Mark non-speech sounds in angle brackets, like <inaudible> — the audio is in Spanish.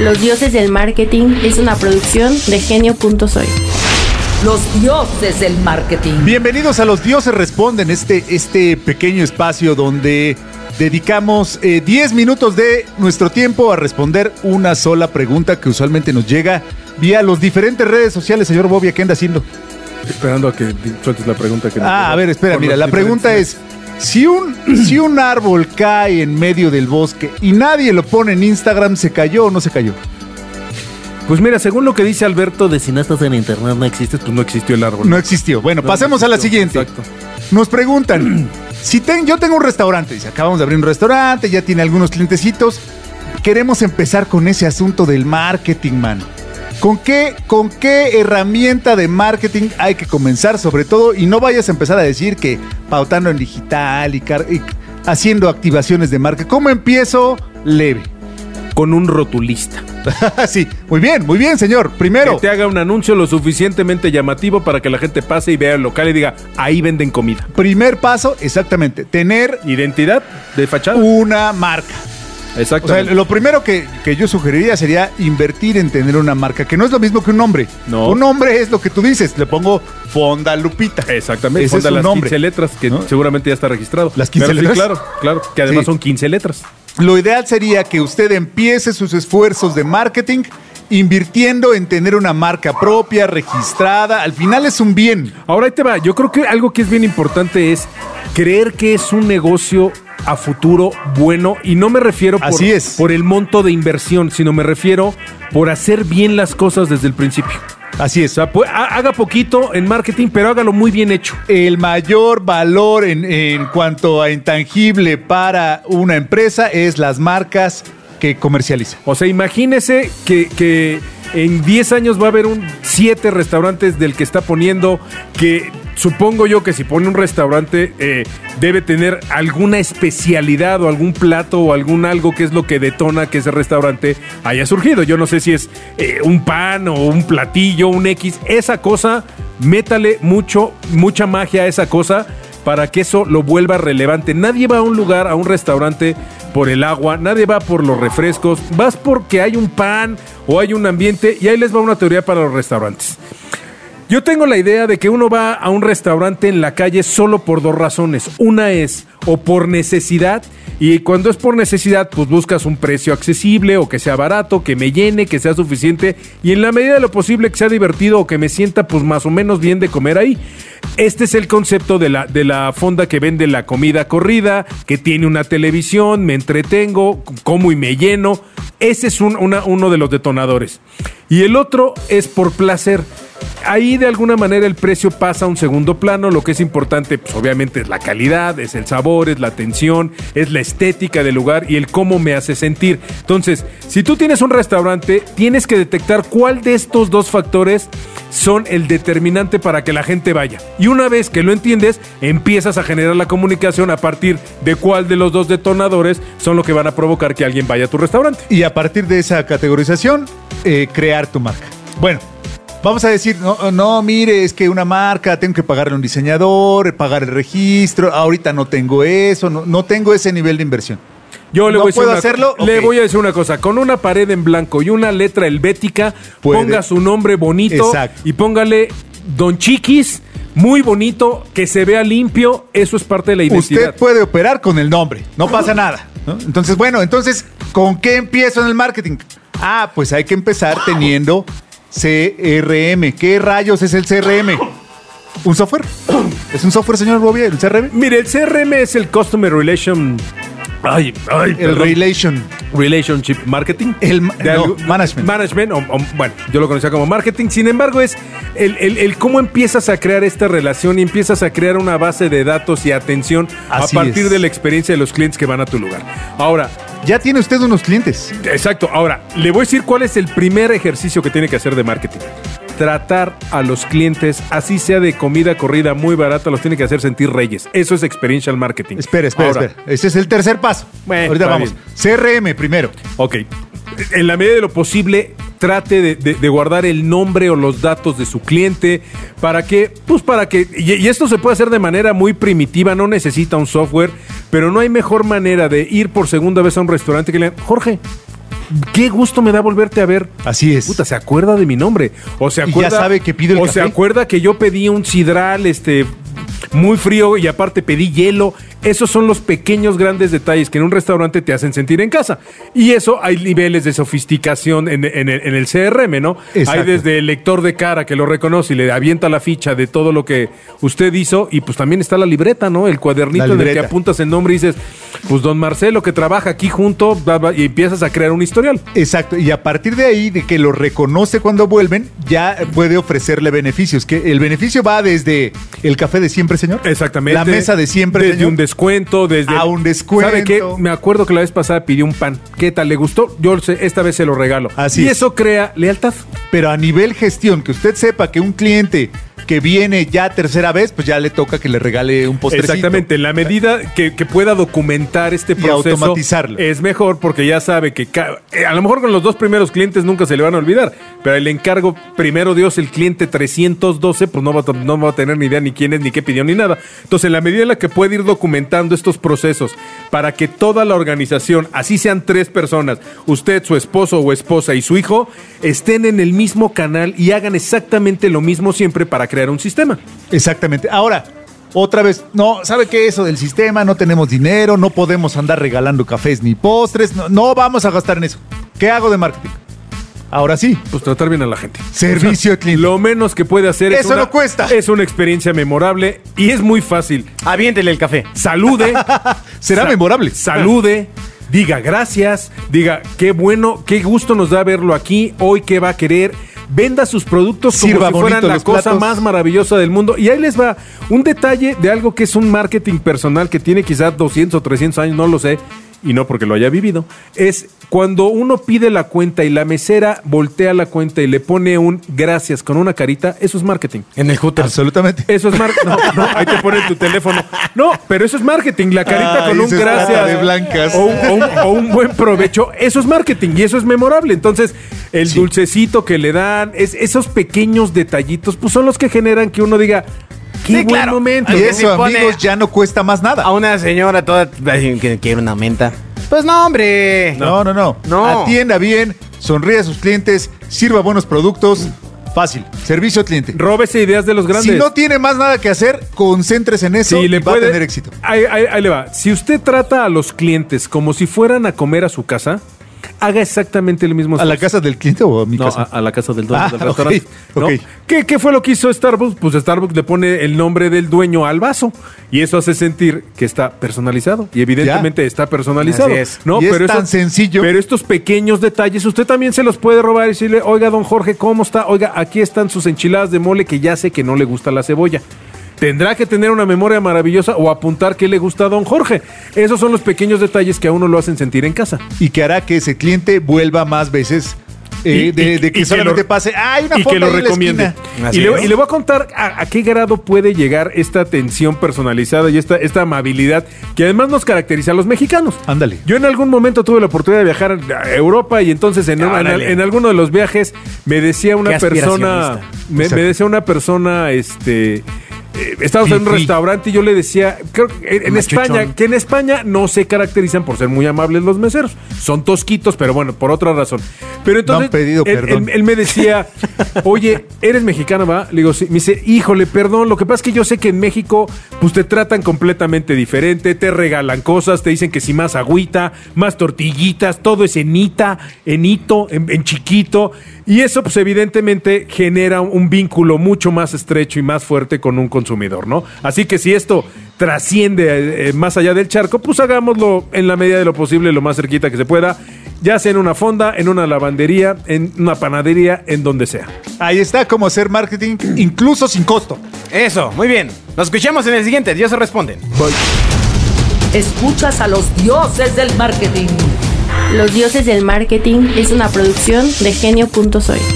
Los dioses del marketing es una producción de genio.soy. Los dioses del marketing. Bienvenidos a Los Dioses Responden, este, este pequeño espacio donde dedicamos eh, 10 minutos de nuestro tiempo a responder una sola pregunta que usualmente nos llega vía los diferentes redes sociales. Señor Bobia, ¿qué anda haciendo? Esperando a que sueltes la pregunta que nos Ah, a ver, espera, mira, la pregunta es, si un, <clears throat> si un árbol cae en medio del bosque y nadie lo pone en Instagram, ¿se cayó o no se cayó? Pues mira, según lo que dice Alberto de si no estás en internet no existes, pues no existió el árbol. No existió. Bueno, No, pasemos a la siguiente. exacto. Nos preguntan, <clears throat> si ten- yo tengo un restaurante, dice, acabamos de abrir un restaurante, ya tiene algunos clientecitos, queremos empezar con ese asunto del marketing, man. ¿Con qué, ¿Con qué herramienta de marketing hay que comenzar sobre todo? Y no vayas a empezar a decir que pautando en digital y, haciendo activaciones de marca. ¿Cómo empiezo? Leve. Con un rotulista. <laughs> sí, muy bien, muy bien, señor. Primero, Que te haga un anuncio lo suficientemente llamativo para que la gente pase y vea el local y diga, ahí venden comida. primer paso, exactamente, tener Identidad de fachada. una marca. O sea, lo primero que, que yo sugeriría sería invertir en tener una marca, que no es lo mismo que un nombre. No. Un nombre es lo que tú dices. Le pongo Fonda Lupita. Exactamente. Ese es Fonda su las nombre. 15 letras, que ¿No? seguramente ya está registrado. ¿Las 15 Pero sí, letras? claro, claro. Que además Sí. son 15 letras. Lo ideal sería que usted empiece sus esfuerzos de marketing invirtiendo en tener una marca propia, registrada. Al final es un bien. Ahora ahí te va. Yo creo que algo que es bien importante es creer que es un negocio a futuro bueno y no me refiero por, Así es. por el monto de inversión, sino me refiero por hacer bien las cosas desde el principio. Así O es. sea, pu- ha- haga poquito en marketing, pero hágalo muy bien hecho. El mayor valor en, en cuanto a intangible para una empresa es las marcas que comercializa. O sea, imagínese que, que en 10 años va a haber un 7 restaurantes del que está poniendo que supongo yo que si pone un restaurante eh, debe tener alguna especialidad o algún plato o algún algo que es lo que detona que ese restaurante haya surgido. Yo no sé si es eh, un pan o un platillo, un X. Esa cosa, métale mucho, mucha magia a esa cosa para que eso lo vuelva relevante. Nadie va a un lugar, a un restaurante por el agua, nadie va por los refrescos, vas porque hay un pan o hay un ambiente y ahí les va una teoría para los restaurantes. Yo tengo la idea de que uno va a un restaurante en la calle solo por dos razones. Una es o por necesidad y cuando es por necesidad pues buscas un precio accesible o que sea barato, que me llene, que sea suficiente y en la medida de lo posible que sea divertido o que me sienta pues más o menos bien de comer ahí. Este es el concepto de la, de la fonda que vende la comida corrida, que tiene una televisión, me entretengo, como y me lleno. Ese es un- uno de los detonadores. Y el otro es por placer. Ahí de alguna manera el precio pasa a un segundo plano. Lo que es importante, pues obviamente es la calidad, es el sabor, es la atención, es la estética del lugar y el cómo me hace sentir. Entonces, si tú tienes un restaurante, tienes que detectar cuál de estos dos factores son el determinante para que la gente vaya. Y una vez que lo entiendes, empiezas a generar la comunicación a partir de cuál de los dos detonadores son lo que van a provocar que alguien vaya a tu restaurante. Y a partir de esa categorización, eh, crear tu marca. Bueno, vamos a decir, no, no, mire, es que una marca, tengo que pagarle a un diseñador, pagar el registro, ahorita no tengo eso, no, no tengo ese nivel de inversión. Yo le ¿No voy a decir puedo una, hacerlo? Le voy a decir una cosa. Con una pared en blanco y una letra helvética, Puede. ponga su nombre bonito Exacto. y póngale Don Chiquis, muy bonito, que se vea limpio. Eso es parte de la identidad. Usted puede operar con el nombre, no pasa nada. ¿no? Entonces, bueno, entonces, ¿con qué empiezo en el marketing? Ah, pues hay que empezar teniendo CRM. ¿Qué rayos es el CRM? ¿Un software? ¿Es un software, señor Bobia, el CRM? Mire, el CRM es el Customer Relation. Ay, ay, El perdón. Relation. Relationship Marketing. El ma- De no, algo- management. Management, o- o- bueno, yo lo conocía como marketing. Sin embargo, es el, el- el cómo empiezas a crear esta relación y empiezas a crear una base de datos y atención Así a partir es. de la experiencia de los clientes que van a tu lugar. Ahora, Ya tiene usted unos clientes. Exacto. Ahora, le voy a decir cuál es el primer ejercicio que tiene que hacer de marketing. Tratar a los clientes, así sea de comida corrida muy barata, los tiene que hacer sentir reyes. Eso es experiential marketing. Espera, espera, Ahora, espera. Ese es el tercer paso. Bueno, Ahorita vamos. bien. CRM primero. Ok. En la medida de lo posible, trate de, de- de guardar el nombre o los datos de su cliente para que, pues para que, y, y esto se puede hacer de manera muy primitiva, no necesita un software, pero no hay mejor manera de ir por segunda vez a un restaurante que le digan, Jorge, qué gusto me da volverte a ver. Así es. Puta, se acuerda de mi nombre. O se Y ya acuerda. sabe que pido el O se acuerda que yo pedí un sidral, este. Muy frío y aparte pedí hielo. Esos son los pequeños grandes detalles que en un restaurante te hacen sentir en casa. Y eso hay niveles de sofisticación en, en el, en el CRM, ¿no? Exacto. Hay desde el lector de cara que lo reconoce y le avienta la ficha de todo lo que usted hizo. Y pues también está la libreta, ¿no? El cuadernito en el que apuntas el nombre y dices, pues don Marcelo que trabaja aquí junto, bla, bla, y empiezas a crear un historial. Exacto, y a partir de ahí, de que lo reconoce cuando vuelven, ya puede ofrecerle beneficios. Que el beneficio va desde el café de siempre, señor. Exactamente. La mesa de siempre, Desde señor. un descuento, desde. A un descuento. ¿Sabe qué? Me acuerdo que la vez pasada pidió un pan. ¿Qué tal? ¿Le gustó? Yo sé, esta vez se lo regalo. Así y es. eso crea lealtad. Pero a nivel gestión, que usted sepa que un cliente que viene ya tercera vez, pues ya le toca que le regale un postrecito. Exactamente, en la medida que, que pueda documentar este Y proceso automatizarlo. es mejor porque ya sabe que eh, a lo mejor con los dos primeros clientes nunca se le van a olvidar, pero el encargo primero Dios el cliente 312 pues no va, a, no va a tener ni idea ni quién es ni qué pidió ni nada. Entonces en la medida en la que puede ir documentando estos procesos para que toda la organización, así sean tres personas, usted, su esposo o esposa y su hijo, estén en el mismo canal y hagan exactamente lo mismo siempre para crear un sistema. Exactamente. Ahora, otra vez, no, ¿sabe qué? Eso del sistema, no tenemos dinero, no podemos andar regalando cafés ni postres, no, no vamos a gastar en eso. ¿Qué hago de marketing? Ahora sí, Pues tratar bien a la gente. Servicio al cliente. Lo menos que puede hacer es Eso no cuesta. Es una experiencia memorable y es muy fácil. Aviéntele el café. Salude. <laughs> será Sa- memorable. Salude. Diga gracias. Diga qué bueno, qué gusto nos da verlo aquí. Hoy qué va a querer. Venda sus productos como Sirva si fueran bonito la cosa platos. más maravillosa del mundo. Y ahí les va un detalle de algo que es un marketing personal que tiene quizás 200 o 300 años, no lo sé, y no porque lo haya vivido. Es cuando uno pide la cuenta y la mesera voltea la cuenta y le pone un gracias con una carita, eso es marketing. En el Hooters. Absolutamente. Eso es marketing. No, no, ahí te ponen tu teléfono. No, pero eso es marketing. La carita Ay, con un gracias. de blancas. O, un- o un, o un buen provecho. Eso es marketing y eso es memorable. Entonces, el dulcecito que le dan, es, esos pequeños detallitos, pues son los que generan que uno diga, qué Sí, buen claro. momento. Y eso, amigos, ya no cuesta más nada. A una señora toda que quiere una menta. Pues no, hombre. No, no, no. No. Atienda bien, sonríe a sus clientes, sirva buenos productos. Fácil. Servicio al cliente. Róbese ideas de los grandes. Si no tiene más nada que hacer, concéntrese en eso Sí, y le va puede- a tener éxito. Ahí, ahí- ahí le va. Si usted trata a los clientes como si fueran a comer a su casa, haga exactamente el mismo ¿A la casa del cliente o a mi No, casa? a, a la casa del dueño Ah, del ok, restaurante. ¿no? ok. ¿Qué, qué fue lo que hizo Starbucks? Pues Starbucks le pone el nombre del dueño al vaso. Y eso hace sentir que está personalizado. Y evidentemente está personalizado. Así es. ¿no? Y es pero tan sencillo. Pero estos pequeños detalles, usted también se los puede robar y decirle, oiga, don Jorge, ¿cómo está? Oiga, aquí están sus enchiladas de mole que ya sé que no le gusta la cebolla. Tendrá que tener una memoria maravillosa o apuntar qué le gusta a don Jorge. Esos son los pequeños detalles que a uno lo hacen sentir en casa. Y que hará que ese cliente vuelva más veces eh, Y- de, y- de que y que solamente lo- pase. ¡Ay, una y que lo ahí en la recomiende. Y le, es. y le voy a contar a, a qué grado puede llegar esta atención personalizada y esta, esta amabilidad que además nos caracteriza a los mexicanos. Ándale. Yo en algún momento tuve la oportunidad de viajar a Europa y entonces en, en, en alguno de los viajes me decía una persona, me, me decía una persona, este, eh, estábamos en un restaurante y yo le decía, creo que en. España, que en España no se caracterizan por ser muy amables los meseros, son tosquitos, pero bueno, por otra razón. Pero entonces han pedido él- él- él me decía, <laughs> oye, ¿eres mexicana, va? Le digo, sí. Me dice, híjole, perdón, lo que pasa es que yo sé que en México, pues te tratan completamente diferente, te regalan cosas, te dicen que si más agüita, más tortillitas, todo es enita, enito, en, en chiquito. Y eso, pues evidentemente genera un, un vínculo mucho más estrecho y más fuerte con un consumidor, ¿no? Así que si esto trasciende eh, más allá del charco, pues hagámoslo en la medida de lo posible, lo más cerquita que se pueda, ya sea en una fonda, en una lavandería, en una panadería, en donde sea. Ahí está cómo hacer marketing, incluso sin costo. Eso, muy bien. Nos escuchamos en el siguiente. Dios se responden. Escuchas a los dioses del marketing. Los dioses del marketing es una producción de genio.soy.